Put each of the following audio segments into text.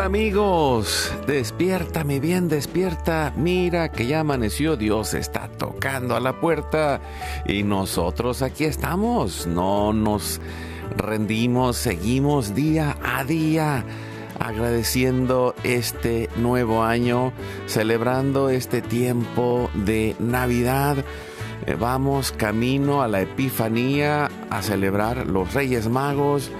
Amigos, despierta mi bien, despierta, mira que ya amaneció, Dios está tocando a la puerta y nosotros aquí estamos, no nos rendimos, seguimos día a día agradeciendo este nuevo año, celebrando este tiempo de Navidad. Eh, vamos camino a la Epifanía a celebrar los Reyes Magos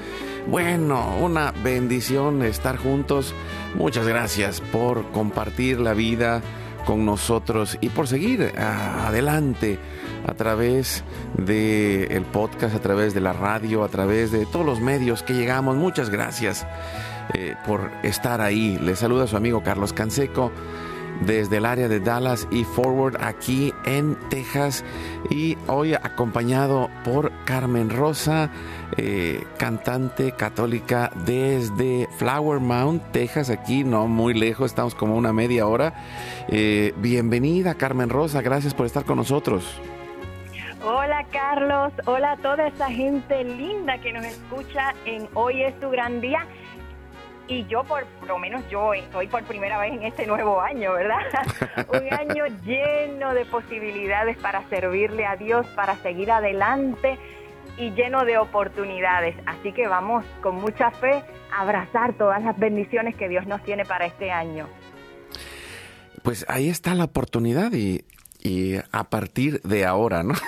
bueno, una bendición estar juntos. Muchas gracias por compartir la vida con nosotros y por seguir ah, adelante a través del el podcast, a través de la radio, a través de todos los medios que llegamos. Muchas gracias eh, por estar ahí. Les saluda su amigo Carlos Canseco desde el área de Dallas y Forward aquí en Texas y hoy acompañado por Carmen Rosa, eh, cantante católica desde Flower Mount, Texas, aquí no muy lejos, estamos como una media hora. Eh, bienvenida Carmen Rosa, gracias por estar con nosotros. Hola Carlos, hola a toda esa gente linda que nos escucha en Hoy es tu gran día y yo por, lo menos yo estoy por primera vez en este nuevo año, ¿verdad? Un año lleno de posibilidades para servirle a Dios, para seguir adelante y lleno de oportunidades. Así que vamos con mucha fe a abrazar todas las bendiciones que Dios nos tiene para este año. Pues ahí está la oportunidad y, y a partir de ahora, ¿no?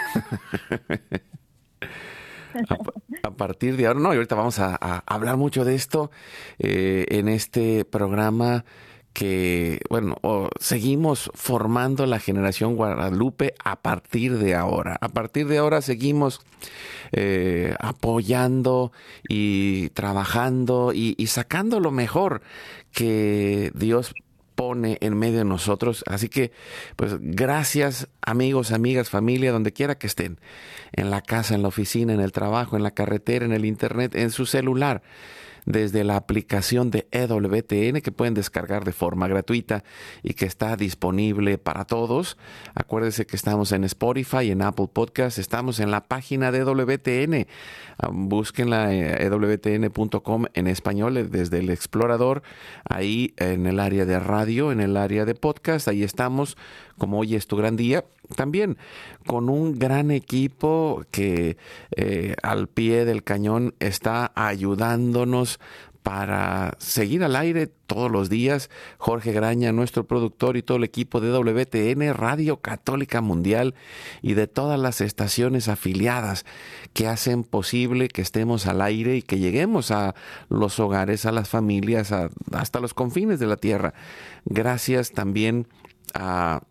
a, partir de ahora, no, y ahorita vamos a, hablar mucho de esto eh, en este programa que, bueno, seguimos formando la generación Guadalupe a partir de ahora. A partir de ahora seguimos eh, apoyando y trabajando y, y, sacando lo mejor que Dios en medio de nosotros. Así que, pues gracias amigos, amigas, familia, donde quiera que estén, en la casa, en la oficina, en el trabajo, en la carretera, en el internet, en su celular desde la aplicación de EWTN que pueden descargar de forma gratuita y que está disponible para todos. Acuérdense que estamos en Spotify, en Apple Podcast, estamos en la página de EWTN. Ah, búsquenla EWTN.com en español eh, desde el explorador, ahí en el área de radio, en el área de podcast, ahí estamos, como hoy es tu gran día también con un gran equipo que eh, al pie del cañón está ayudándonos para seguir al aire todos los días. Jorge Graña, nuestro productor y todo el equipo de WTN, Radio Católica Mundial y de todas las estaciones afiliadas que hacen posible que estemos al aire y que lleguemos a los hogares, a las familias, hasta los confines de la tierra. Gracias también a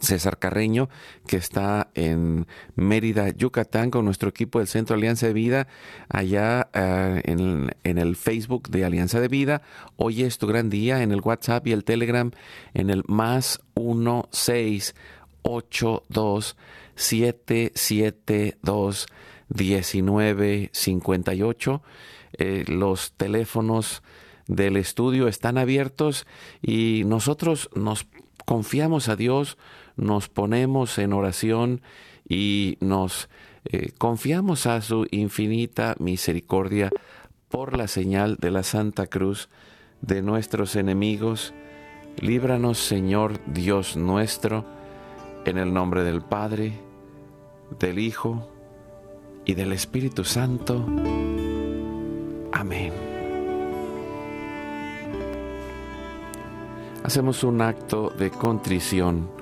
César Carreño, que está en Mérida, Yucatán, con nuestro equipo del Centro Alianza de Vida, allá eh, en, el Facebook de Alianza de Vida. Hoy es tu gran día en el WhatsApp y el Telegram en el más 1682 772 1958. Eh, los teléfonos del estudio están abiertos y nosotros nos confiamos a Dios, nos ponemos en oración y nos eh, confiamos a su infinita misericordia por la señal de la Santa Cruz de nuestros enemigos, líbranos Señor Dios nuestro, en el nombre del Padre, del Hijo y del Espíritu Santo. Amén. Hacemos un acto de contrición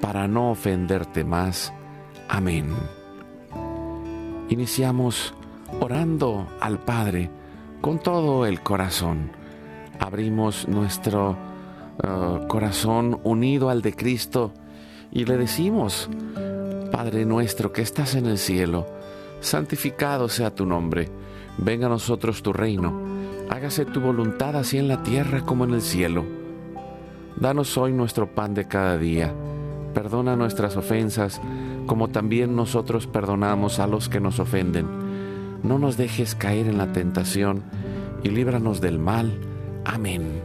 para no ofenderte más. Amén. Iniciamos orando al Padre con todo el corazón. Abrimos nuestro uh, corazón unido al de Cristo y le decimos, Padre nuestro que estás en el cielo, santificado sea tu nombre, venga a nosotros tu reino, hágase tu voluntad así en la tierra como en el cielo. Danos hoy nuestro pan de cada día, perdona nuestras ofensas, como también nosotros perdonamos a los que nos ofenden no nos dejes caer en la tentación y líbranos del mal. Amén.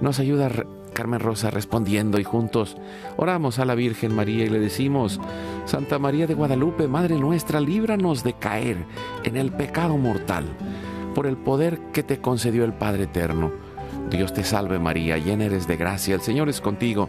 Nos ayuda Carmen Rosa respondiendo y juntos oramos a la Virgen María y le decimos, Santa María de Guadalupe, Madre nuestra, líbranos de caer en el pecado mortal por el poder que te concedió el Padre Eterno. Dios te salve María, llena eres de gracia, el Señor es contigo,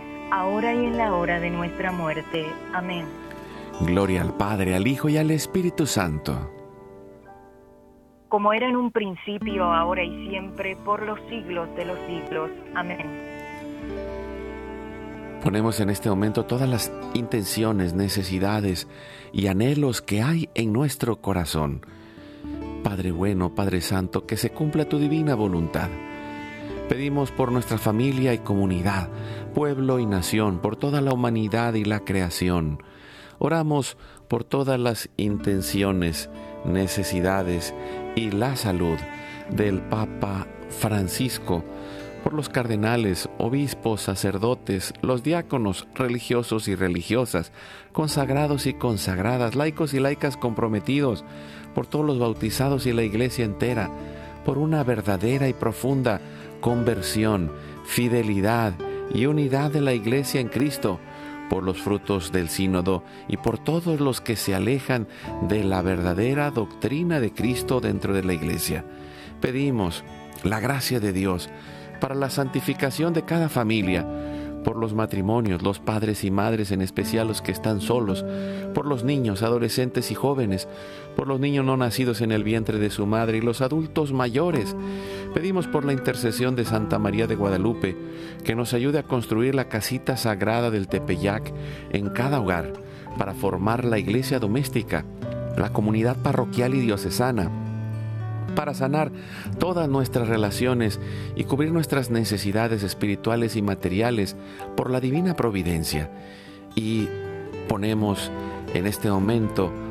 ahora y en la hora de nuestra muerte. Amén. Gloria al Padre, al Hijo y al Espíritu Santo como era en un principio, ahora y siempre, por los siglos de los siglos. Amén. Ponemos en este momento todas las intenciones, necesidades y anhelos que hay en nuestro corazón. Padre bueno, Padre Santo, que se cumpla tu divina voluntad. Pedimos por nuestra familia y comunidad, pueblo y nación, por toda la humanidad y la creación. Oramos por todas las intenciones, necesidades y la salud del Papa Francisco, por los cardenales, obispos, sacerdotes, los diáconos religiosos y religiosas, consagrados y consagradas, laicos y laicas comprometidos, por todos los bautizados y la iglesia entera, por una verdadera y profunda conversión, fidelidad y unidad de la iglesia en Cristo, por los frutos del sínodo y por todos los que se alejan de la verdadera doctrina de Cristo dentro de la iglesia. Pedimos la gracia de Dios para la santificación de cada familia, por los matrimonios, los padres y madres, en especial los que están solos, por los niños, adolescentes y jóvenes, por los niños no nacidos en el vientre de su madre y los adultos mayores. Pedimos por la intercesión de Santa María de Guadalupe que nos ayude a construir la casita sagrada del Tepeyac en cada hogar para formar la iglesia doméstica, la comunidad parroquial y diocesana para sanar todas nuestras relaciones y cubrir nuestras necesidades espirituales y materiales por la divina providencia. Y ponemos en este momento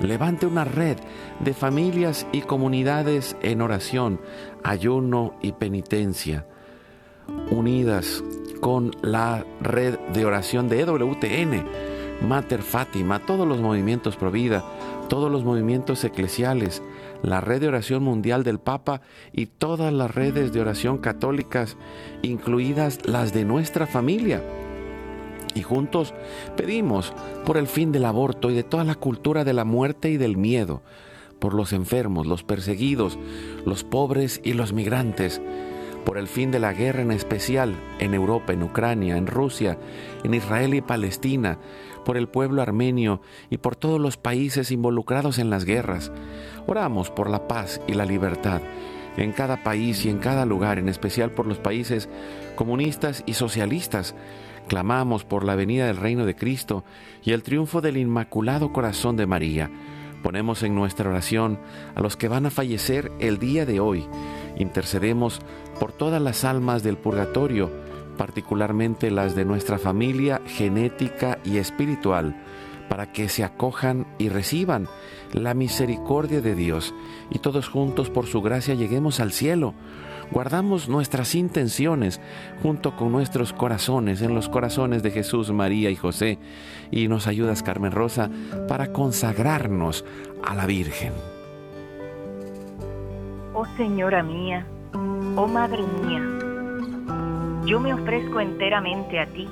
levante una red de familias y comunidades en oración, ayuno y penitencia, unidas con la red de oración de EWTN, Mater Fátima, todos los movimientos Provida, todos los movimientos eclesiales, la red de oración mundial del Papa y todas las redes de oración católicas, incluidas las de nuestra familia. Y juntos pedimos por el fin del aborto y de toda la cultura de la muerte y del miedo, por los enfermos, los perseguidos, los pobres y los migrantes, por el fin de la guerra en especial en Europa, en Ucrania, en Rusia, en Israel y Palestina, por el pueblo armenio y por todos los países involucrados en las guerras. Oramos por la paz y la libertad en cada país y en cada lugar, en especial por los países comunistas y socialistas. Clamamos por la venida del reino de Cristo y el triunfo del Inmaculado Corazón de María. Ponemos en nuestra oración a los que van a fallecer el día de hoy. Intercedemos por todas las almas del purgatorio, particularmente las de nuestra familia genética y espiritual, para que se acojan y reciban la misericordia de Dios y todos juntos por su gracia lleguemos al cielo. Guardamos nuestras intenciones junto con nuestros corazones en los corazones de Jesús, María y José. Y nos ayudas, Carmen Rosa, para consagrarnos a la Virgen. Oh Señora mía, oh Madre mía, yo me ofrezco enteramente a ti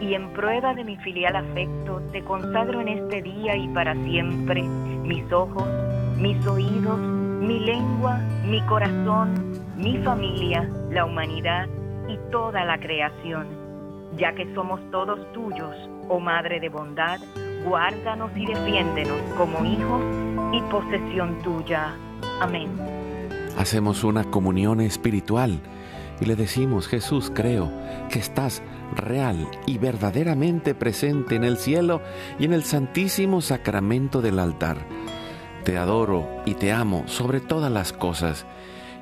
y en prueba de mi filial afecto te consagro en este día y para siempre mis ojos, mis oídos, mi lengua, mi corazón, mi familia, la humanidad y toda la creación. Ya que somos todos tuyos, oh Madre de bondad, guárdanos y defiéndenos como hijos y posesión tuya. Amén. Hacemos una comunión espiritual y le decimos, Jesús, creo que estás real y verdaderamente presente en el cielo y en el santísimo sacramento del altar. Te adoro y te amo sobre todas las cosas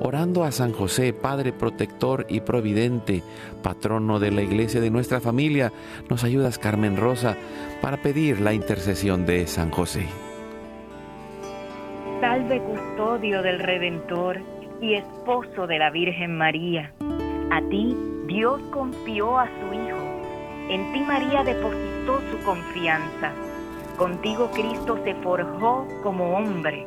orando a San José, Padre protector y providente, patrono de la iglesia de nuestra familia. Nos ayudas, Carmen Rosa, para pedir la intercesión de San José. Salve custodio del Redentor y esposo de la Virgen María. A ti Dios confió a su Hijo. En ti María depositó su confianza. Contigo Cristo se forjó como hombre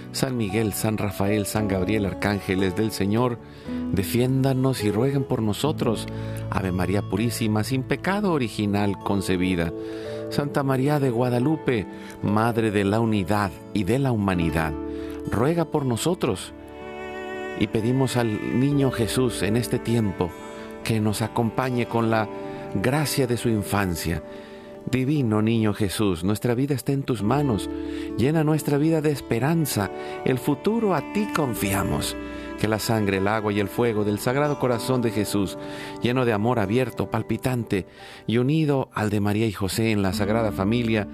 San Miguel, San Rafael, San Gabriel, arcángeles del Señor, defiéndanos y rueguen por nosotros. Ave María Purísima, sin pecado original concebida. Santa María de Guadalupe, Madre de la Unidad y de la Humanidad, ruega por nosotros. Y pedimos al niño Jesús en este tiempo que nos acompañe con la gracia de su infancia Divino Niño Jesús, nuestra vida está en tus manos. Llena nuestra vida de esperanza. El futuro a ti confiamos. Que la sangre, el agua y el fuego del Sagrado Corazón de Jesús, lleno de amor abierto, palpitante y unido al de María y José en la Sagrada Familia,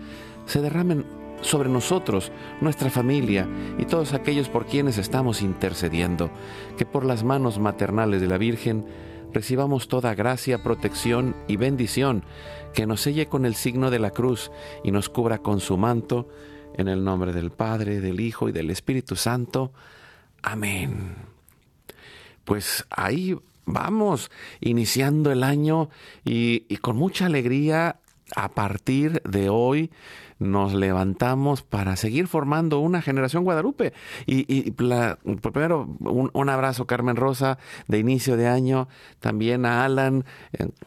se derramen sobre nosotros, nuestra familia y todos aquellos por quienes estamos intercediendo. Que por las manos maternales de la Virgen recibamos toda gracia, protección y bendición, que nos selle con el signo de la cruz y nos cubra con su manto, en el nombre del Padre, del Hijo y del Espíritu Santo. Amén. Pues ahí vamos, iniciando el año y, y con mucha alegría a partir de hoy nos levantamos para seguir formando una generación Guadalupe. Y, primero, un, abrazo, Carmen Rosa, de inicio de año, también a Alan,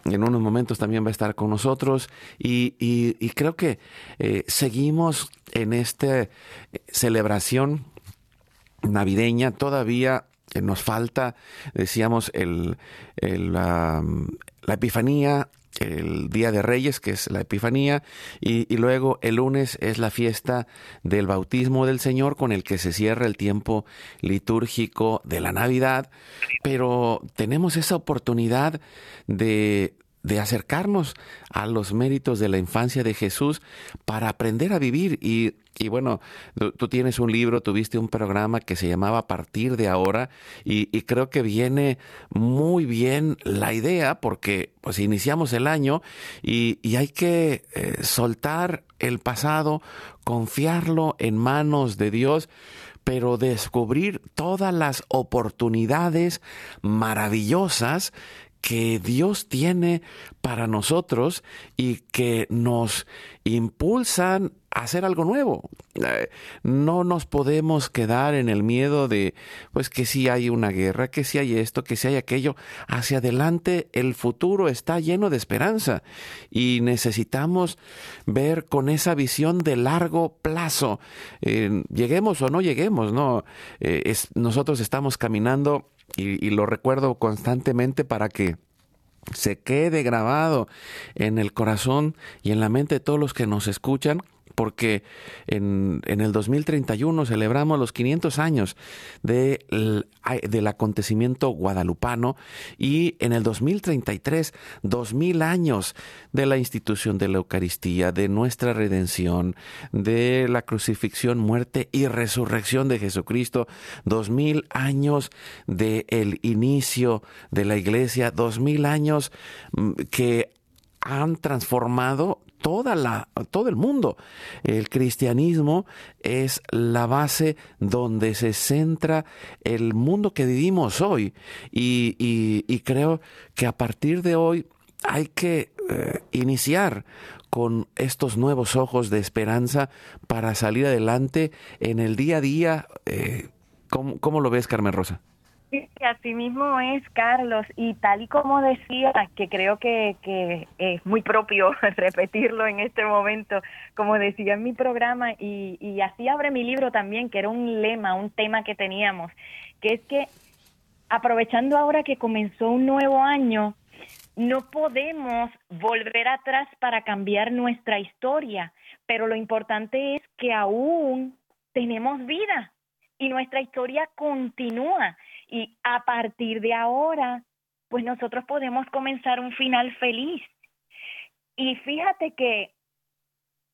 en, unos momentos también va a estar con nosotros. Y, creo que eh, seguimos en esta eh, celebración navideña, todavía nos falta, decíamos, el, la Epifanía, el Día de Reyes, que es la Epifanía, y, luego el lunes es la fiesta del bautismo del Señor con el que se cierra el tiempo litúrgico de la Navidad, pero tenemos esa oportunidad de de acercarnos a los méritos de la infancia de Jesús para aprender a vivir. Y, y bueno, tú, tienes un libro, tuviste un programa que se llamaba partir de ahora y, creo que viene muy bien la idea porque pues iniciamos el año y, y hay que eh, soltar el pasado, confiarlo en manos de Dios pero descubrir todas las oportunidades maravillosas que Dios tiene para nosotros y que nos impulsan a hacer algo nuevo. Eh, no nos podemos quedar en el miedo de, pues que si hay una guerra, que si hay esto, que si hay aquello. Hacia adelante el futuro está lleno de esperanza y necesitamos ver con esa visión de largo plazo. lleguemos o no lleguemos, ¿no? Eh, nosotros estamos caminando y, lo recuerdo constantemente para que se quede grabado en el corazón y en la mente de todos los que nos escuchan porque en, en, el 2031 celebramos los 500 años de, del acontecimiento guadalupano y en el 2033, 2000 años de la institución de la Eucaristía, de nuestra redención, de la crucifixión, muerte y resurrección de Jesucristo, 2000 años del el inicio de la iglesia, 2000 años mm, que han transformado toda la, todo el mundo. El cristianismo es la base donde se centra el mundo que vivimos hoy. Y, y, creo que a partir de hoy hay que eh, iniciar con estos nuevos ojos de esperanza para salir adelante en el día a día. Eh, ¿cómo, ¿Cómo lo ves, Carmen Rosa? Sí, así mismo es, Carlos, y tal y como decía, que creo que, que es muy propio repetirlo en este momento, como decía en mi programa, y, y así abre mi libro también, que era un lema, un tema que teníamos, que es que aprovechando ahora que comenzó un nuevo año, no podemos volver atrás para cambiar nuestra historia, pero lo importante es que aún tenemos vida y nuestra historia continúa y a partir de ahora, pues nosotros podemos comenzar un final feliz. Y fíjate que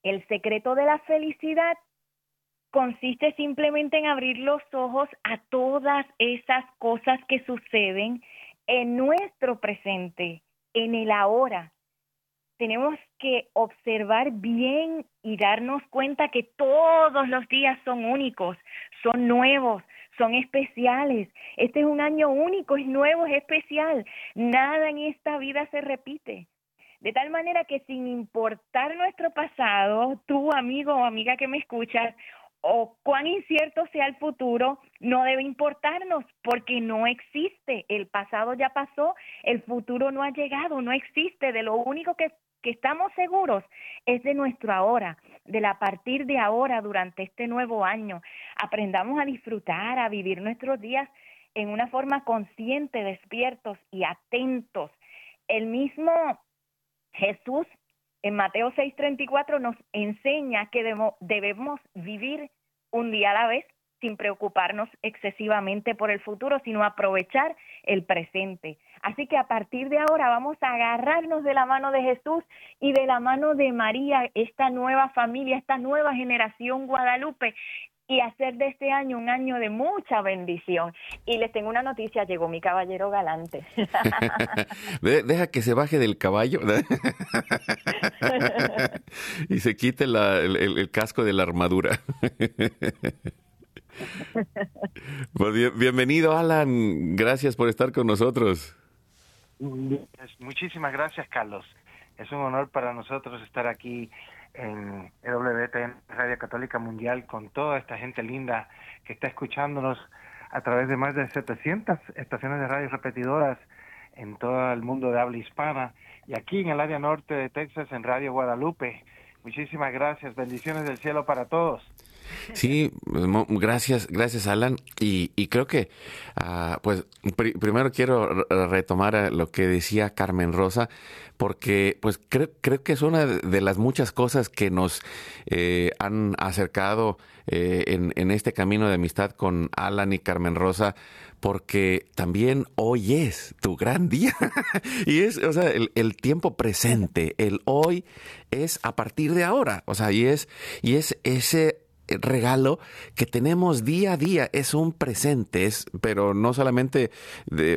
el secreto de la felicidad consiste simplemente en abrir los ojos a todas esas cosas que suceden en nuestro presente, en el ahora. Tenemos que observar bien y darnos cuenta que todos los días son únicos, son nuevos, son especiales. Este es un año único, es nuevo, es especial. Nada en esta vida se repite. De tal manera que sin importar nuestro pasado, tú amigo o amiga que me escuchas, o cuán incierto sea el futuro, no debe importarnos porque no existe. El pasado ya pasó, el futuro no ha llegado, no existe. De lo único que que estamos seguros es de nuestro ahora, de la partir de ahora durante este nuevo año. Aprendamos a disfrutar, a vivir nuestros días en una forma consciente, despiertos y atentos. El mismo Jesús en Mateo 6:34 nos enseña que debemos vivir un día a la vez sin preocuparnos excesivamente por el futuro, sino aprovechar el presente. Así que a partir de ahora vamos a agarrarnos de la mano de Jesús y de la mano de María, esta nueva familia, esta nueva generación Guadalupe, y hacer de este año un año de mucha bendición. Y les tengo una noticia, llegó mi caballero galante. Deja que se baje del caballo y se quite el, casco de la armadura. Pues bienvenido, Alan. Gracias por estar con nosotros. Muchísimas gracias, Carlos. Es un honor para nosotros estar aquí en EWTN Radio Católica Mundial con toda esta gente linda que está escuchándonos a través de más de 700 estaciones de radio repetidoras en todo el mundo de habla hispana y aquí en el área norte de Texas en Radio Guadalupe. Muchísimas gracias, bendiciones del cielo para todos. Sí, gracias, gracias Alan. Y, creo que, ah, pues, primero quiero retomar lo que decía Carmen Rosa, porque, pues, creo, creo que es una de las muchas cosas que nos eh, han acercado eh, en, en este camino de amistad con Alan y Carmen Rosa porque también hoy es tu gran día. y es, o sea, el, el, tiempo presente, el hoy es a partir de ahora. O sea, y es, y es ese regalo que tenemos día a día, es un presente, es, pero no solamente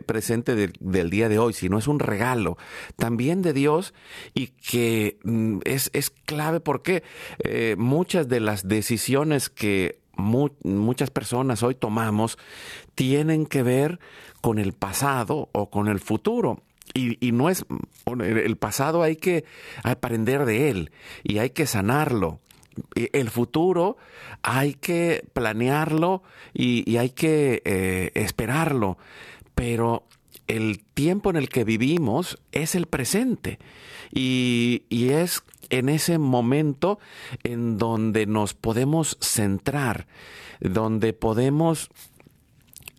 presente del día de hoy, sino es un regalo también de Dios y que mm, es, es clave. Porque eh, muchas de las decisiones que muchas personas hoy tomamos tienen que ver con el pasado o con el futuro. Y, y, no es el pasado hay que aprender de él y hay que sanarlo el futuro hay que planearlo y, hay que eh, esperarlo, pero el tiempo en el que vivimos es el presente y, y, es en ese momento en donde nos podemos centrar, donde podemos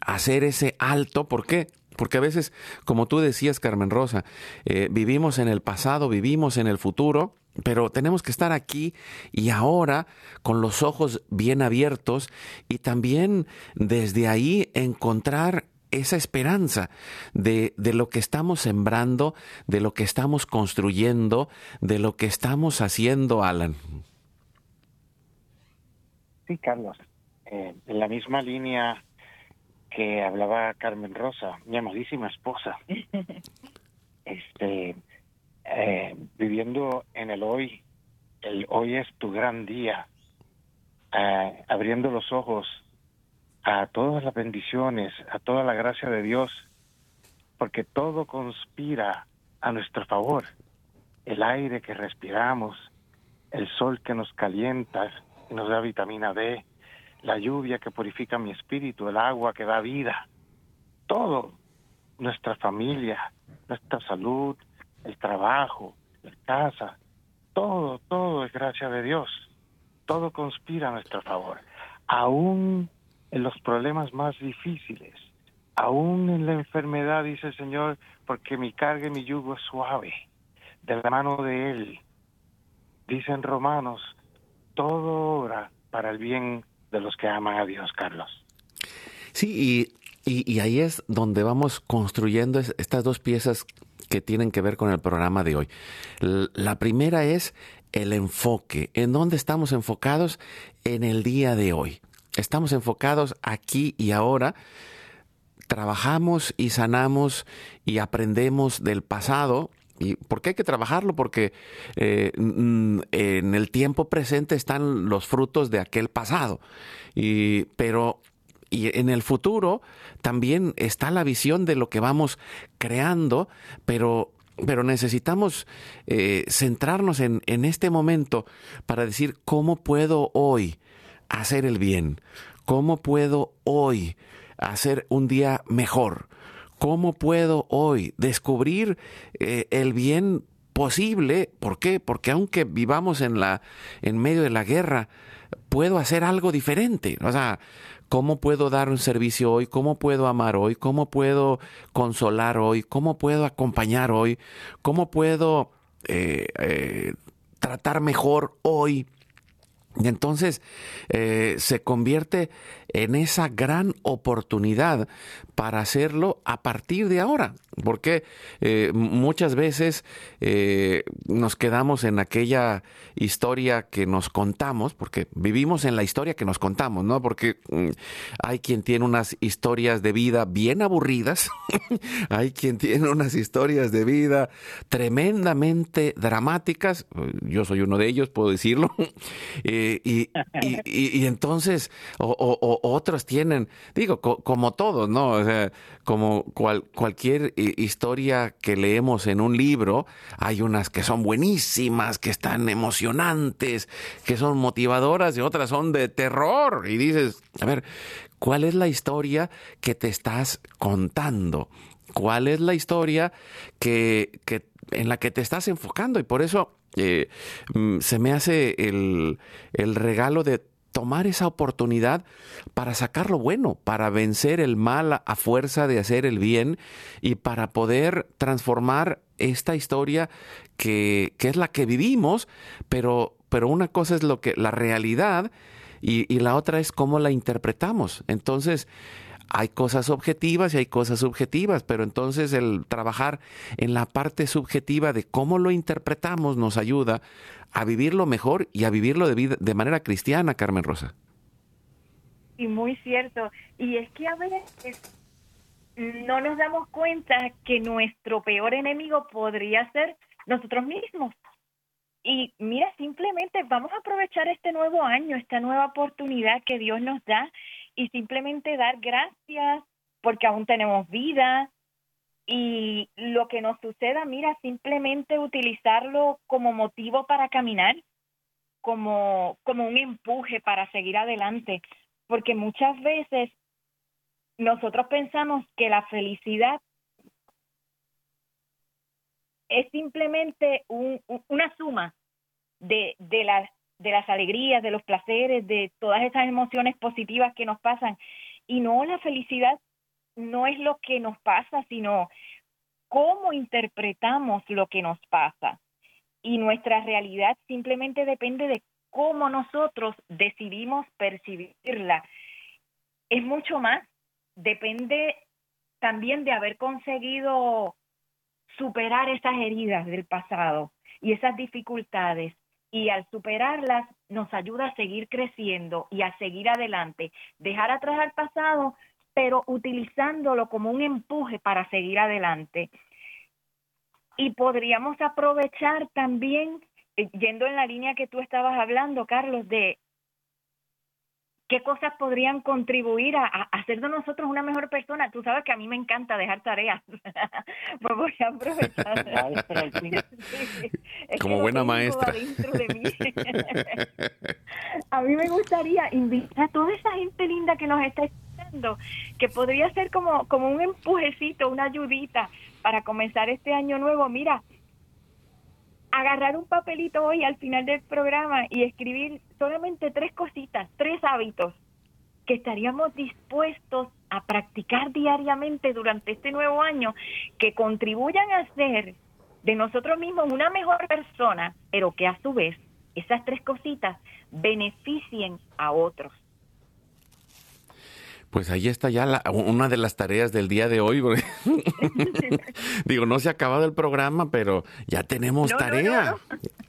hacer ese alto. ¿Por qué? Porque a veces, como tú decías, Carmen Rosa, eh, vivimos en el pasado, vivimos en el futuro pero tenemos que estar aquí y ahora con los ojos bien abiertos y también desde ahí encontrar esa esperanza de, de, lo que estamos sembrando, de lo que estamos construyendo, de lo que estamos haciendo, Alan. Sí, Carlos. Eh, en la misma línea que hablaba Carmen Rosa, mi amadísima esposa. este, eh, viviendo en el hoy, el hoy es tu gran día, eh, abriendo los ojos a todas las bendiciones, a toda la gracia de Dios, porque todo conspira a nuestro favor. El aire que respiramos, el sol que nos calienta y nos da vitamina D, la lluvia que purifica mi espíritu, el agua que da vida, todo, nuestra familia, nuestra salud, el trabajo, la casa, todo, todo es gracia de Dios. Todo conspira a nuestro favor. Aún en los problemas más difíciles, aún en la enfermedad, dice el Señor, porque mi carga y mi yugo es suave, de la mano de Él. Dicen Romanos, todo obra para el bien de los que aman a Dios, Carlos. Sí, y, y ahí es donde vamos construyendo estas dos piezas que tienen que ver con el programa de hoy. La primera es el enfoque. ¿En dónde estamos enfocados? En el día de hoy. Estamos enfocados aquí y ahora. Trabajamos y sanamos y aprendemos del pasado, ¿Y por qué hay que trabajarlo? Porque eh, en el tiempo presente están los frutos de aquel pasado. Y, pero y en el futuro también está la visión de lo que vamos creando, pero pero necesitamos eh, centrarnos en, en, este momento para decir cómo puedo hoy hacer el bien, cómo puedo hoy hacer un día mejor, cómo puedo hoy descubrir eh, el bien posible. ¿Por qué? Porque aunque vivamos en la en medio de la guerra, puedo hacer algo diferente. O sea, ¿Cómo puedo dar un servicio hoy? ¿Cómo puedo amar hoy? ¿Cómo puedo consolar hoy? ¿Cómo puedo acompañar hoy? ¿Cómo puedo eh, eh, tratar mejor hoy? Y entonces eh, se convierte en esa gran oportunidad para hacerlo a partir de ahora, porque eh, muchas veces eh, nos quedamos en aquella historia que nos contamos, porque vivimos en la historia que nos contamos, ¿no? Porque mm, hay quien tiene unas historias de vida bien aburridas, hay quien tiene unas historias de vida tremendamente dramáticas, yo soy uno de ellos, puedo decirlo, y, entonces, o, otros tienen, digo, como todos, ¿no? O sea, como cualquier historia que leemos en un libro, hay unas que son buenísimas, que están emocionantes, que son motivadoras y otras son de terror. Y dices, a ver, ¿cuál es la historia que te estás contando? ¿Cuál es la historia que, que en la que te estás enfocando? Y por eso eh, mm, se me hace el, el regalo de tomar esa oportunidad para sacar lo bueno, para vencer el mal a fuerza de hacer el bien y para poder transformar esta historia que, que es la que vivimos, pero, pero una cosa es lo que la realidad y, y la otra es cómo la interpretamos. Entonces, hay cosas objetivas y hay cosas subjetivas, pero entonces el trabajar en la parte subjetiva de cómo lo interpretamos nos ayuda a vivirlo mejor y a vivirlo de, de manera cristiana, Carmen Rosa. Y muy cierto. Y es que a veces no nos damos cuenta que nuestro peor enemigo podría ser nosotros mismos. Y mira, simplemente vamos a aprovechar este nuevo año, esta nueva oportunidad que Dios nos da y simplemente dar gracias porque aún tenemos vida. Y lo que nos suceda, mira, simplemente utilizarlo como motivo para caminar, como, como un empuje para seguir adelante, porque muchas veces nosotros pensamos que la felicidad es simplemente un, una suma de, de, las, de las alegrías, de los placeres, de todas esas emociones positivas que nos pasan. Y no, la felicidad no es lo que nos pasa, sino cómo interpretamos lo que nos pasa. Y nuestra realidad simplemente depende de cómo nosotros decidimos percibirla. Es mucho más, depende también de haber conseguido superar esas heridas del pasado y esas dificultades y al superarlas nos ayuda a seguir creciendo y a seguir adelante. Dejar atrás al pasado, pero utilizándolo como un empuje para seguir adelante. Y podríamos aprovechar también, eh, yendo en la línea que tú estabas hablando, Carlos, de qué cosas podrían contribuir a, hacer de nosotros una mejor persona. Tú sabes que a mí me encanta dejar tareas. pues voy a aprovechar. Como buena maestra. a mí me gustaría invitar a toda esa gente linda que nos está escuchando, que podría ser como, como un empujecito, una ayudita para comenzar este año nuevo. Mira, agarrar un papelito hoy al final del programa y escribir solamente tres cositas, tres hábitos que estaríamos dispuestos a practicar diariamente durante este nuevo año que contribuyan a ser de nosotros mismos una mejor persona, pero que a su vez esas tres cositas beneficien a otros. Pues ahí está ya una de las tareas del día de hoy. Digo, no se ha acabado el programa, pero ya tenemos tarea.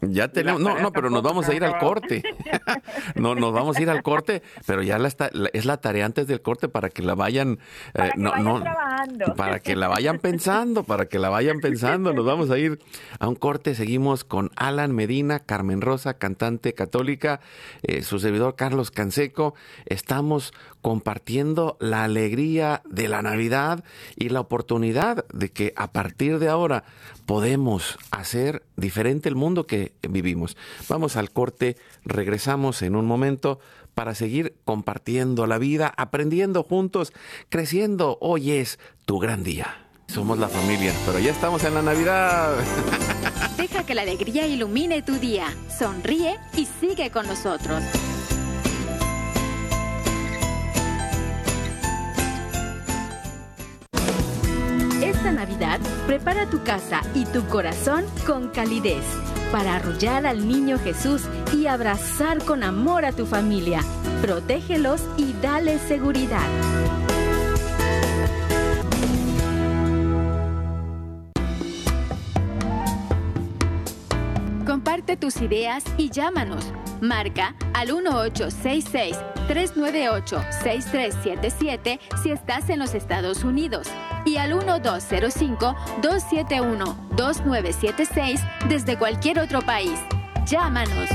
ya tenemos, no, no, pero nos vamos a ir al corte. no, nos vamos a ir al corte, pero ya la es la tarea antes del corte para que la vayan, eh, no, no, para que la vayan pensando, para que la vayan pensando. Nos vamos a ir a un corte. Seguimos con Alan Medina, Carmen Rosa, cantante católica, eh, su servidor Carlos Canseco. Estamos compartiendo la alegría de la Navidad y la oportunidad de que a partir de ahora podemos hacer diferente el mundo que vivimos. Vamos al corte, regresamos en un momento para seguir compartiendo la vida, aprendiendo juntos, creciendo. Hoy es tu gran día. Somos la familia, pero ya estamos en la Navidad. Deja que la alegría ilumine tu día. Sonríe y sigue con nosotros. Esta Navidad, prepara tu casa y tu corazón con calidez para arrullar al niño Jesús y abrazar con amor a tu familia. Protégelos y dale seguridad. Comparte tus ideas y llámanos. Marca al 1866-398-6377 si estás en los Estados Unidos y al 1205-271-2976 desde cualquier otro país. Llámanos.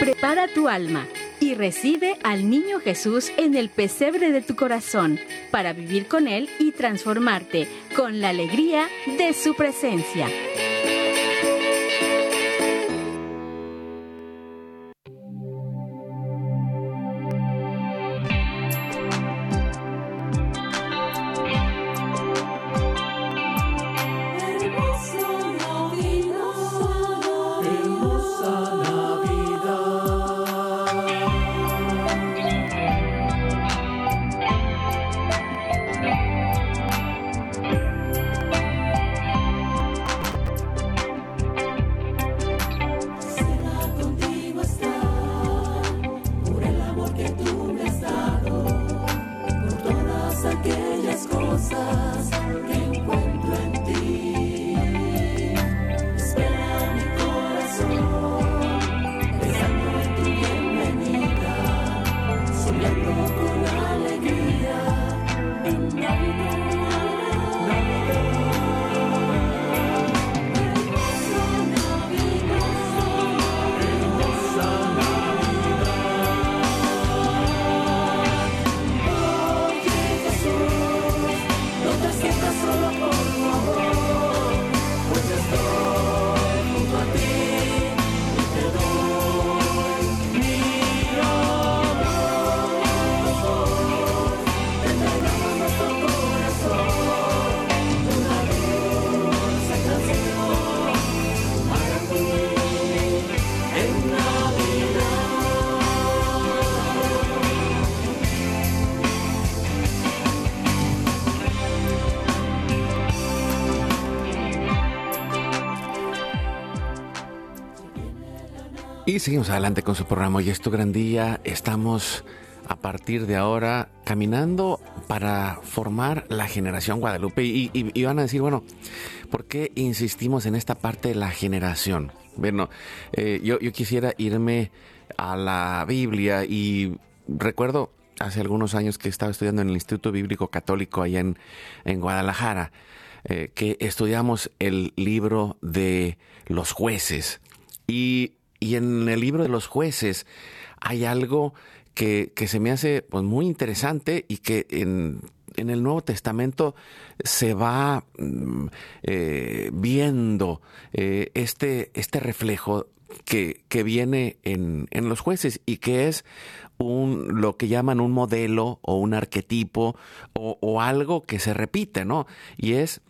Prepara tu alma y recibe al niño Jesús en el pesebre de tu corazón para vivir con Él y transformarte con la alegría de su presencia. Y seguimos adelante con su programa. Hoy es tu gran día. Estamos a partir de ahora caminando para formar la generación Guadalupe. Y, van a decir, bueno, ¿por qué insistimos en esta parte de la generación? Bueno, eh, yo, quisiera irme a la Biblia y recuerdo hace algunos años que estaba estudiando en el Instituto Bíblico Católico allá en, en Guadalajara, eh, que estudiamos el libro de los jueces. Y y en el libro de los jueces hay algo que, se me hace pues, muy interesante y que en, el Nuevo Testamento se va mm, eh, viendo eh, este, este reflejo que, viene en, los jueces y que es un, lo que llaman un modelo o un arquetipo o, o algo que se repite, ¿no? Y es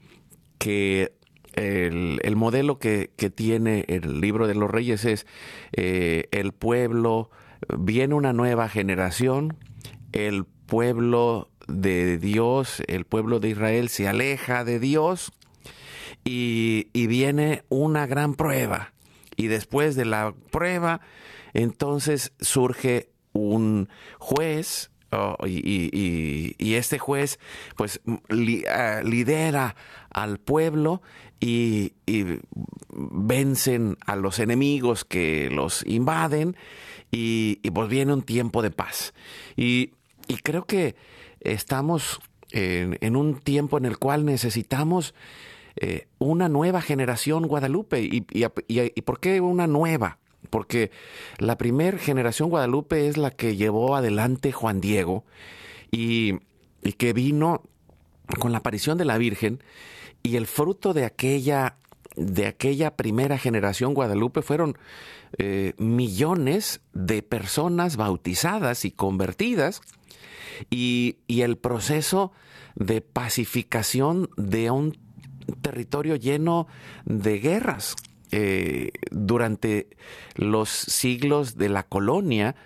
que el, modelo que, tiene el libro de los reyes es eh, el pueblo, viene una nueva generación, el pueblo de Dios, el pueblo de Israel se aleja de Dios y, viene una gran prueba. Y después de la prueba, entonces surge un juez oh, y, este juez pues ah, lidera al pueblo y, vencen a los enemigos que los invaden y, pues viene un tiempo de paz. Y, creo que estamos en, un tiempo en el cual necesitamos eh, una nueva generación Guadalupe. ¿Y, y, por qué una nueva? Porque la primera generación Guadalupe es la que llevó adelante Juan Diego y que vino con la aparición de la Virgen y el fruto de aquella, de aquella primera generación Guadalupe fueron eh, millones de personas bautizadas y convertidas y, el proceso de pacificación de un territorio lleno de guerras. Eh, durante los siglos de la colonia,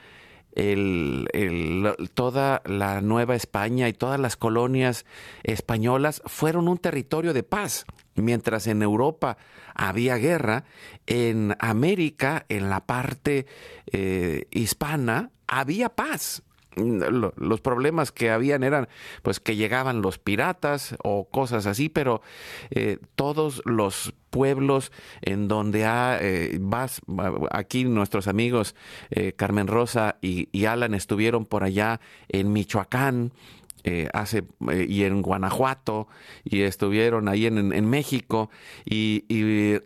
toda la Nueva España y todas las colonias españolas fueron un territorio de paz. Mientras en Europa había guerra, en América, en la parte eh, hispana, había paz los problemas que habían eran pues que llegaban los piratas o cosas así, pero eh, todos los pueblos en donde ha, eh, vas, aquí nuestros amigos eh, Carmen Rosa y, Alan estuvieron por allá en Michoacán, hace, y en Guanajuato, y estuvieron ahí en, México, y, y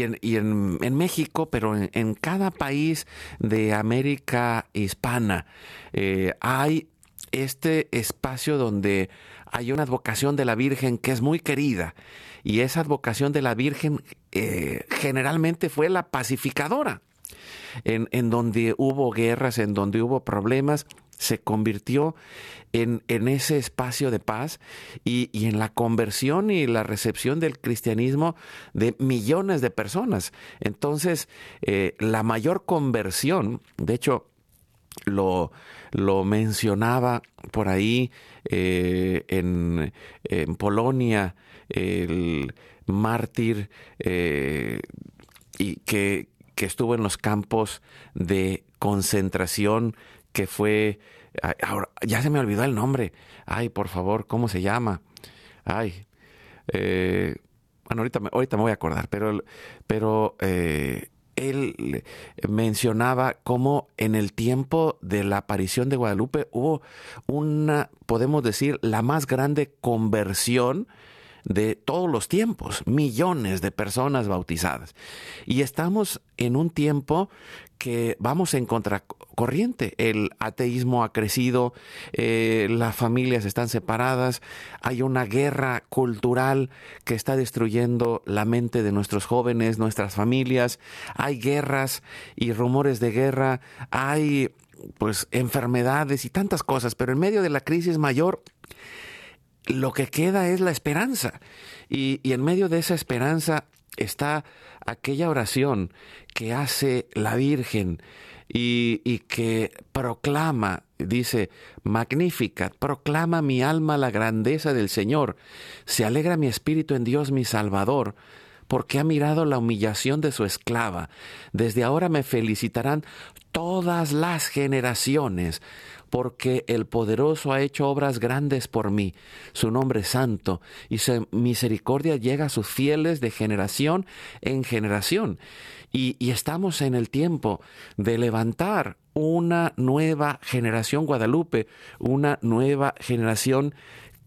en, México, pero en, cada país de América hispana eh, hay este espacio donde hay una advocación de la Virgen que es muy querida y esa advocación de la Virgen eh, generalmente fue la pacificadora. En, en, donde hubo guerras, en donde hubo problemas, se convirtió en, ese espacio de paz y, en la conversión y la recepción del cristianismo de millones de personas. Entonces, eh, la mayor conversión, de hecho, lo, lo mencionaba por ahí eh, en, Polonia, el mártir eh, y que, que estuvo en los campos de concentración que fue, ahora, ya se me olvidó el nombre, ay, por favor, ¿cómo se llama? Ay, eh, bueno, ahorita me, ahorita me voy a acordar, pero, pero eh, él mencionaba cómo en el tiempo de la aparición de Guadalupe hubo una, podemos decir, la más grande conversión de todos los tiempos, millones de personas bautizadas. Y estamos en un tiempo que vamos en contracorriente. El ateísmo ha crecido, eh, las familias están separadas, hay una guerra cultural que está destruyendo la mente de nuestros jóvenes, nuestras familias, hay guerras y rumores de guerra, hay pues enfermedades y tantas cosas, pero en medio de la crisis mayor lo que queda es la esperanza. Y, en medio de esa esperanza está aquella oración que hace la Virgen y, que proclama, dice, magnífica, proclama mi alma la grandeza del Señor, se alegra mi espíritu en Dios mi Salvador, porque ha mirado la humillación de su esclava. Desde ahora me felicitarán todas las generaciones, porque el poderoso ha hecho obras grandes por mí. Su nombre es santo y su misericordia llega a sus fieles de generación en generación. Y, estamos en el tiempo de levantar una nueva generación Guadalupe, una nueva generación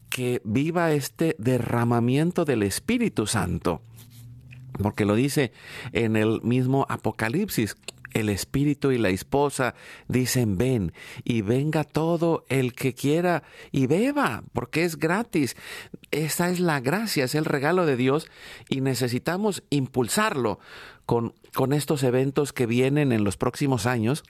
que viva este derramamiento del Espíritu Santo. Porque lo dice en el mismo Apocalipsis, el espíritu y la esposa dicen ven y venga todo el que quiera y beba, porque es gratis. Esta es la gracia, es el regalo de Dios y necesitamos impulsarlo con, con estos eventos que vienen en los próximos años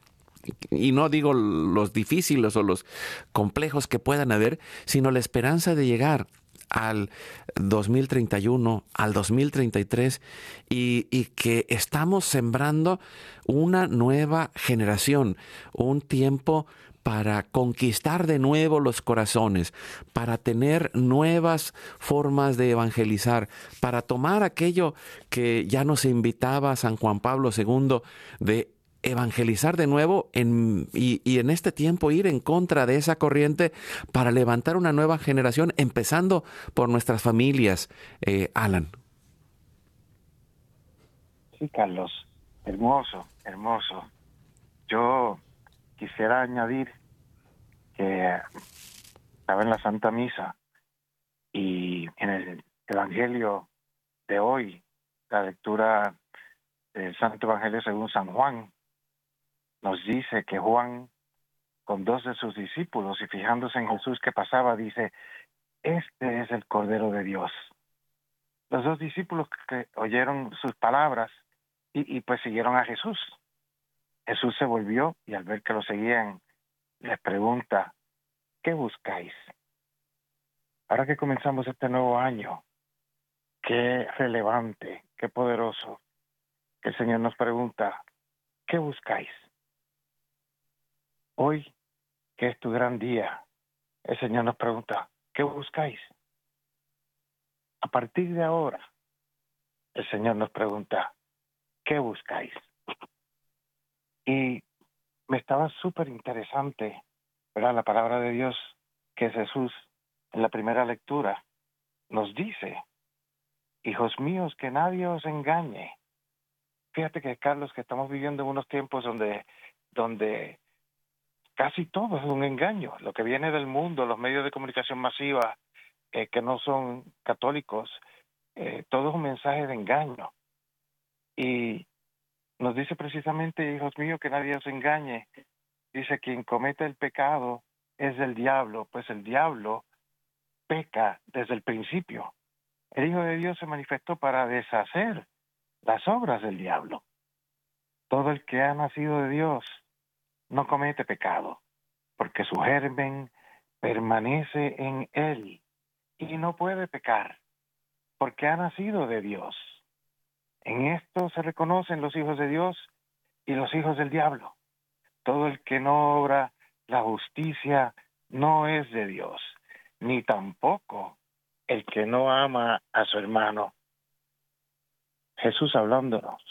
y no digo los difíciles o los complejos que puedan haber, sino la esperanza de llegar al 2031, al 2033 y, y que estamos sembrando una nueva generación, un tiempo para conquistar de nuevo los corazones, para tener nuevas formas de evangelizar, para tomar aquello que ya nos invitaba San Juan Pablo II de evangelizar de nuevo y, en este tiempo ir en contra de esa corriente para levantar una nueva generación, empezando por nuestras familias, eh, Alan. Sí, Carlos, hermoso, hermoso. Yo quisiera añadir que estaba en la Santa Misa y en el Evangelio de hoy, la lectura del Santo Evangelio según San Juan, nos dice que Juan, con dos de sus discípulos y fijándose en Jesús que pasaba, dice, este es el Cordero de Dios. Los dos discípulos que oyeron sus palabras y, pues siguieron a Jesús. Jesús se volvió y al ver que lo seguían, les pregunta, ¿qué buscáis? Ahora que comenzamos este nuevo año, qué relevante, qué poderoso, el Señor nos pregunta, ¿qué buscáis? Hoy, que es tu gran día, el Señor nos pregunta, ¿qué buscáis? A partir de ahora, el Señor nos pregunta, ¿qué buscáis? Y me estaba súper interesante, ¿verdad? La palabra de Dios que Jesús en la primera lectura nos dice, hijos míos, que nadie os engañe. Fíjate que, Carlos, que estamos viviendo en unos tiempos donde, donde casi todo es un engaño. Lo que viene del mundo, los medios de comunicación masiva, eh, que no son católicos, eh, todo es un mensaje de engaño. Y nos dice precisamente, hijos míos, que nadie os engañe. Dice, quien comete el pecado es del diablo, pues el diablo peca desde el principio. El Hijo de Dios se manifestó para deshacer las obras del diablo. Todo el que ha nacido de Dios no comete pecado, porque su germen permanece en él y no puede pecar, porque ha nacido de Dios. En esto se reconocen los hijos de Dios y los hijos del diablo. Todo el que no obra la justicia no es de Dios, ni tampoco el que no ama a su hermano. Jesús hablándonos,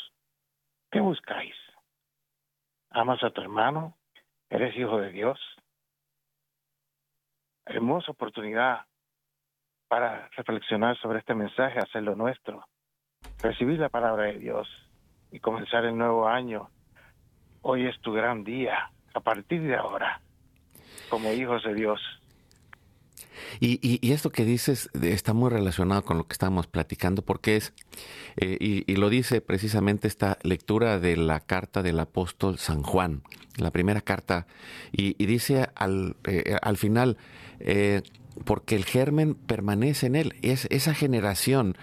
¿qué buscáis? ¿Amas a tu hermano? ¿Eres hijo de Dios? Hermosa oportunidad para reflexionar sobre este mensaje, hacerlo nuestro, recibir la palabra de Dios y comenzar el nuevo año. Hoy es tu gran día, a partir de ahora, como hijos de Dios. Y, esto que dices está muy relacionado con lo que estamos platicando, porque es, eh, y, lo dice precisamente esta lectura de la carta del apóstol San Juan, la primera carta, y, dice al, eh, al final, eh, porque el germen permanece en él. Es, esa generación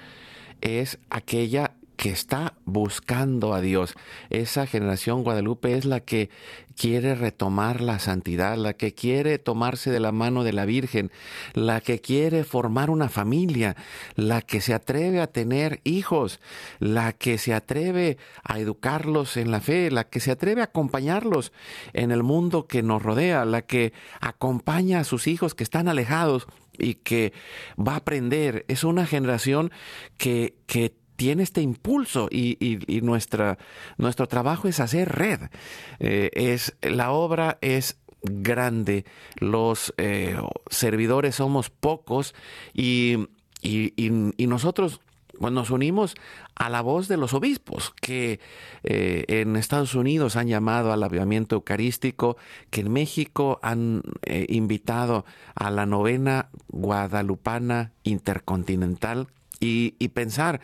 es aquella que está buscando a Dios. Esa generación Guadalupe es la que quiere retomar la santidad, la que quiere tomarse de la mano de la Virgen, la que quiere formar una familia, la que se atreve a tener hijos, la que se atreve a educarlos en la fe, la que se atreve a acompañarlos en el mundo que nos rodea, la que acompaña a sus hijos que están alejados y que va a aprender. Es una generación que, que tiene este impulso y, nuestra, nuestro trabajo es hacer red. Eh, es, la obra es grande, los eh, servidores somos pocos y, nosotros nos unimos a la voz de los obispos que eh, en Estados Unidos han llamado al avivamiento eucarístico, que en México han invitado a la novena guadalupana intercontinental y, pensar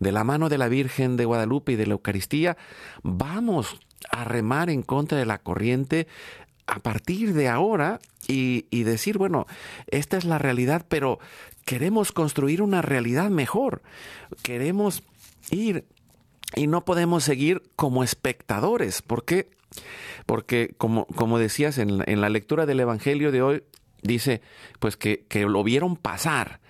de la mano de la Virgen de Guadalupe y de la Eucaristía, vamos a remar en contra de la corriente a partir de ahora y, decir, bueno, esta es la realidad, pero queremos construir una realidad mejor. Queremos ir y no podemos seguir como espectadores. ¿Por qué? Porque, como, como decías en, la lectura del Evangelio de hoy, dice, pues que lo vieron pasar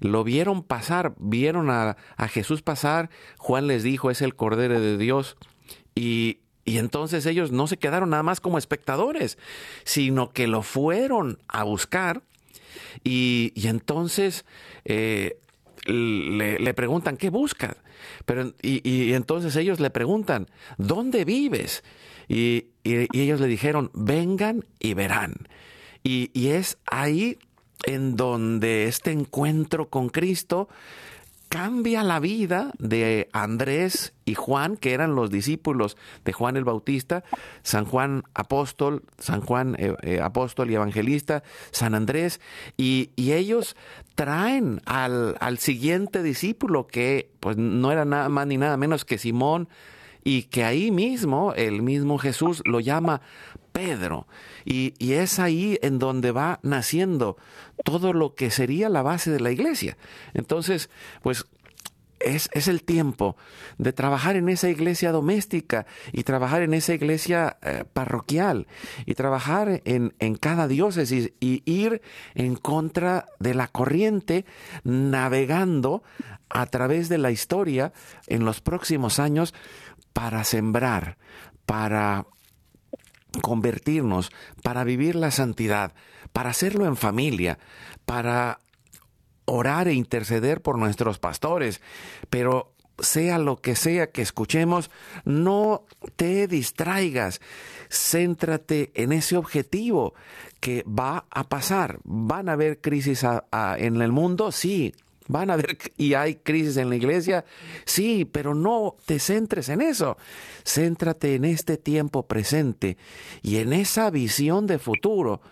lo vieron pasar, vieron a, Jesús pasar, Juan les dijo, es el Cordero de Dios, y, entonces ellos no se quedaron nada más como espectadores, sino que lo fueron a buscar, y, entonces eh, le, preguntan, ¿qué buscas? Pero, y, entonces ellos le preguntan, ¿dónde vives? Y, ellos le dijeron, vengan y verán. Y, es ahí en donde este encuentro con Cristo cambia la vida de Andrés y Juan, que eran los discípulos de Juan el Bautista, San Juan apóstol, San Juan eh, eh, apóstol y evangelista, San Andrés, y, ellos traen al, al, siguiente discípulo que pues no era nada más ni nada menos que Simón, y que ahí mismo el mismo Jesús lo llama Pedro. Y, es ahí en donde va naciendo todo lo que sería la base de la iglesia. Entonces, pues es, el tiempo de trabajar en esa iglesia doméstica y trabajar en esa iglesia eh, parroquial y trabajar en, en, cada diócesis y ir en contra de la corriente navegando a través de la historia en los próximos años para sembrar, para convertirnos, para vivir la santidad, para hacerlo en familia, para orar e interceder por nuestros pastores, pero sea lo que sea que escuchemos, no te distraigas, céntrate en ese objetivo que va a pasar. ¿Van a haber crisis en el mundo? Sí. ¿Van a haber y hay crisis en la iglesia? Sí, pero no te centres en eso. Céntrate en este tiempo presente y en esa visión de futuro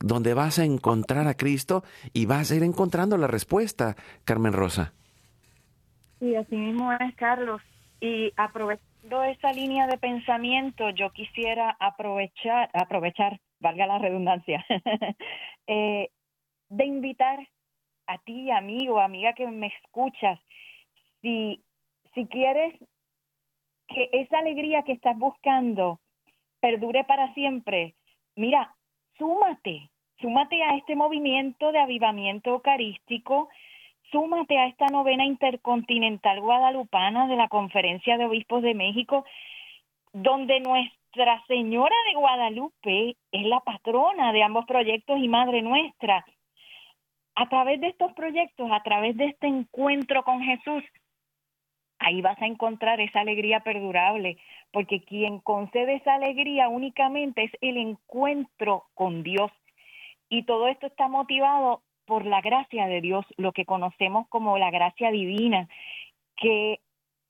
donde vas a encontrar a Cristo y vas a ir encontrando la respuesta, Carmen Rosa. Sí, así mismo es, Carlos. Y aprovechando esa línea de pensamiento, yo quisiera aprovechar, aprovechar, valga la redundancia, eh, de invitar a ti, amigo, amiga que me escuchas, si, si quieres que esa alegría que estás buscando perdure para siempre, mira, súmate, súmate a este movimiento de avivamiento eucarístico súmate a esta novena intercontinental guadalupana de la Conferencia de Obispos de México, donde Nuestra Señora de Guadalupe es la patrona de ambos proyectos y Madre Nuestra. A través de estos proyectos, a través de este encuentro con Jesús, ahí vas a encontrar esa alegría perdurable, porque quien concede esa alegría únicamente es el encuentro con Dios. Y todo esto está motivado por la gracia de Dios, lo que conocemos como la gracia divina, que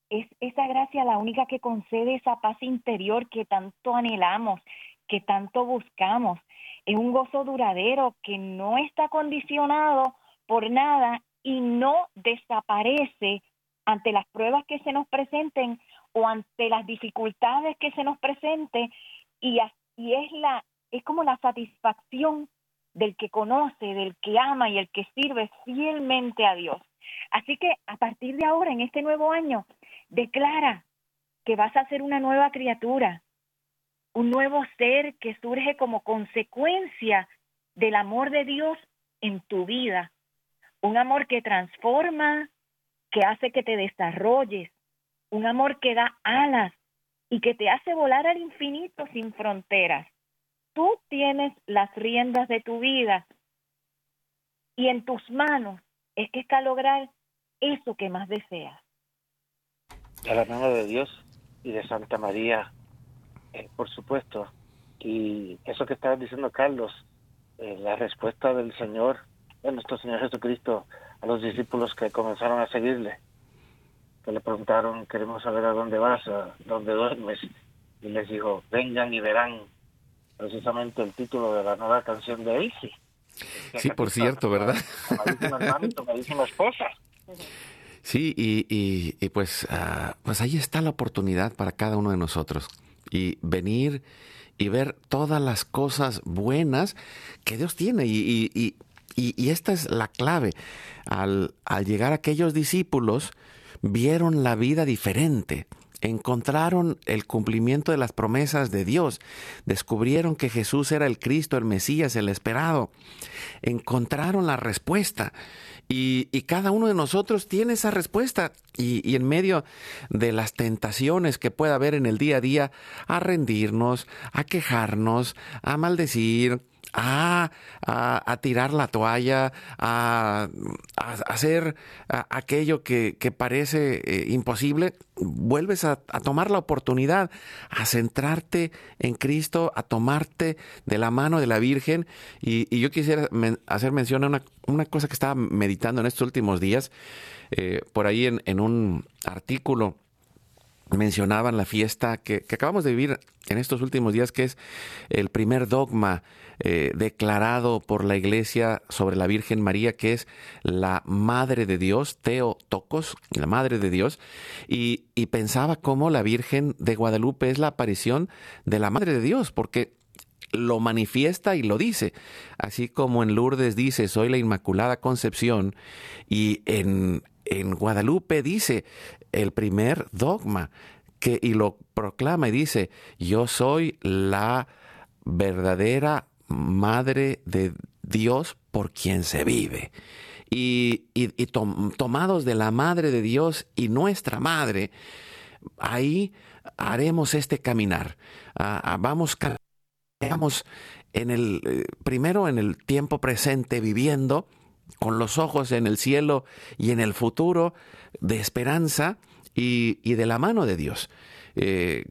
es esa gracia la única que concede esa paz interior que tanto anhelamos, que tanto buscamos. Es un gozo duradero que no está condicionado por nada y no desaparece ante las pruebas que se nos presenten o ante las dificultades que se nos presenten y, es la es como la satisfacción del que conoce, del que ama y el que sirve fielmente a Dios. Así que a partir de ahora, en este nuevo año, declara que vas a ser una nueva criatura, un nuevo ser que surge como consecuencia del amor de Dios en tu vida, un amor que transforma, que hace que te desarrolles, un amor que da alas y que te hace volar al infinito sin fronteras. Tú tienes las riendas de tu vida y en tus manos es que está lograr eso que más deseas. A la mano de Dios y de Santa María, eh, por supuesto. Y eso que estaba diciendo Carlos, eh, la respuesta del Señor, de nuestro Señor Jesucristo, a los discípulos que comenzaron a seguirle, que le preguntaron, queremos saber a dónde vas, a dónde duermes, y les dijo, vengan y verán precisamente el título de la nueva canción de Easy. Sí, por cierto, ¿verdad? esposa. Sí, y, y, pues, ah, pues ahí está la oportunidad para cada uno de nosotros. Y venir y ver todas las cosas buenas que Dios tiene. Y, y, y esta es la clave. Al, al llegar aquellos discípulos, vieron la vida diferente encontraron el cumplimiento de las promesas de Dios, descubrieron que Jesús era el Cristo, el Mesías, el esperado, encontraron la respuesta y, cada uno de nosotros tiene esa respuesta. Y, y, en medio de las tentaciones que pueda haber en el día a día, a rendirnos, a quejarnos, a maldecir, a, a, tirar la toalla, a, hacer aquello que, parece eh, imposible, vuelves a, tomar la oportunidad, a centrarte en Cristo, a tomarte de la mano de la Virgen. Y, yo quisiera hacer mención a una, una, cosa que estaba meditando en estos últimos días, eh, por ahí en, en un artículo mencionaban la fiesta que, acabamos de vivir en estos últimos días, que es el primer dogma eh, declarado por la Iglesia sobre la Virgen María, que es la Madre de Dios, Tocos, la Madre de Dios, y, y pensaba cómo la Virgen de Guadalupe es la aparición de la Madre de Dios, porque lo manifiesta y lo dice, así como en Lourdes dice, soy la Inmaculada Concepción, y en, en Guadalupe dice el primer dogma que, y lo proclama y dice, yo soy la verdadera madre de Dios por quien se vive. Y, y, tomados de la madre de Dios y nuestra madre, ahí haremos este caminar. Ah, ah, vamos en el, eh, primero en el tiempo presente viviendo, con los ojos en el cielo y en el futuro de esperanza y, de la mano de Dios. Eh,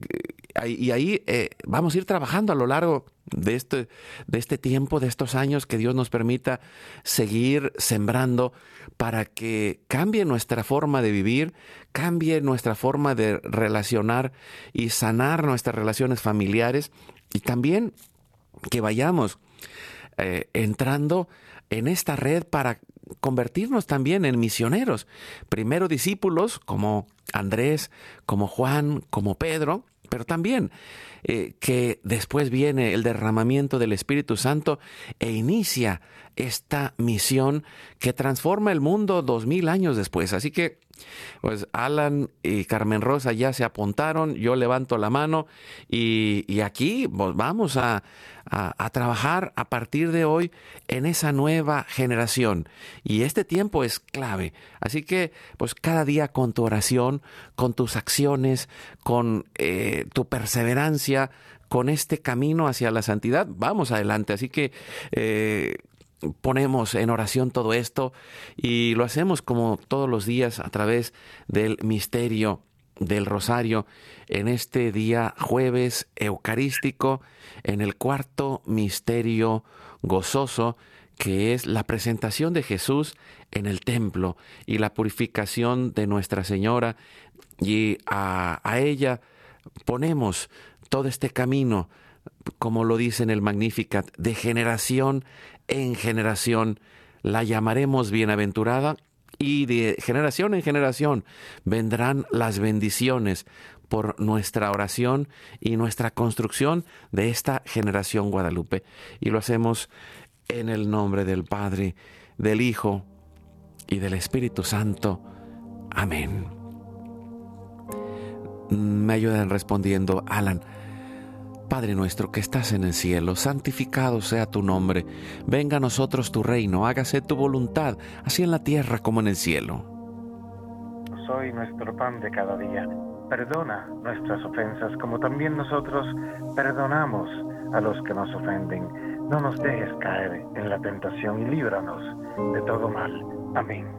y ahí eh, vamos a ir trabajando a lo largo de este, de este tiempo, de estos años, que Dios nos permita seguir sembrando para que cambie nuestra forma de vivir, cambie nuestra forma de relacionar y sanar nuestras relaciones familiares y también que vayamos eh, entrando en esta red para convertirnos también en misioneros. Primero discípulos como Andrés, como Juan, como Pedro, pero también eh, que después viene el derramamiento del Espíritu Santo e inicia esta misión que transforma el mundo dos mil años después. Así que, pues Alan y Carmen Rosa ya se apuntaron, yo levanto la mano y, y aquí pues, vamos a, a, trabajar a partir de hoy en esa nueva generación. Y este tiempo es clave. Así que, pues cada día con tu oración, con tus acciones, con eh, tu perseverancia, con este camino hacia la santidad, vamos adelante. Así que eh, ponemos en oración todo esto y lo hacemos como todos los días a través del misterio del rosario en este día jueves eucarístico, en el cuarto misterio gozoso, que es la presentación de Jesús en el templo y la purificación de Nuestra Señora, y a, ella ponemos todo este camino, como lo dice en el Magnificat, de generación en generación, la llamaremos bienaventurada y de generación en generación vendrán las bendiciones por nuestra oración y nuestra construcción de esta generación Guadalupe. Y lo hacemos en el nombre del Padre, del Hijo y del Espíritu Santo. Amén. Me ayudan respondiendo, Alan. Padre nuestro que estás en el cielo, santificado sea tu nombre, venga a nosotros tu reino, hágase tu voluntad, así en la tierra como en el cielo. Soy nuestro pan de cada día. Perdona nuestras ofensas como también nosotros perdonamos a los que nos ofenden. No nos dejes caer en la tentación y líbranos de todo mal. Amén.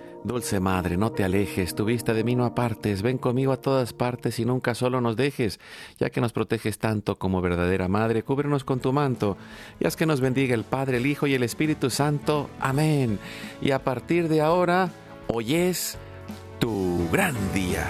Dulce Madre, no te alejes, tu vista de mí no apartes, ven conmigo a todas partes y nunca solo nos dejes, ya que nos proteges tanto como verdadera Madre, cúbrenos con tu manto, y haz que nos bendiga el Padre, el Hijo y el Espíritu Santo. Amén. Y a partir de ahora, hoy es tu gran día.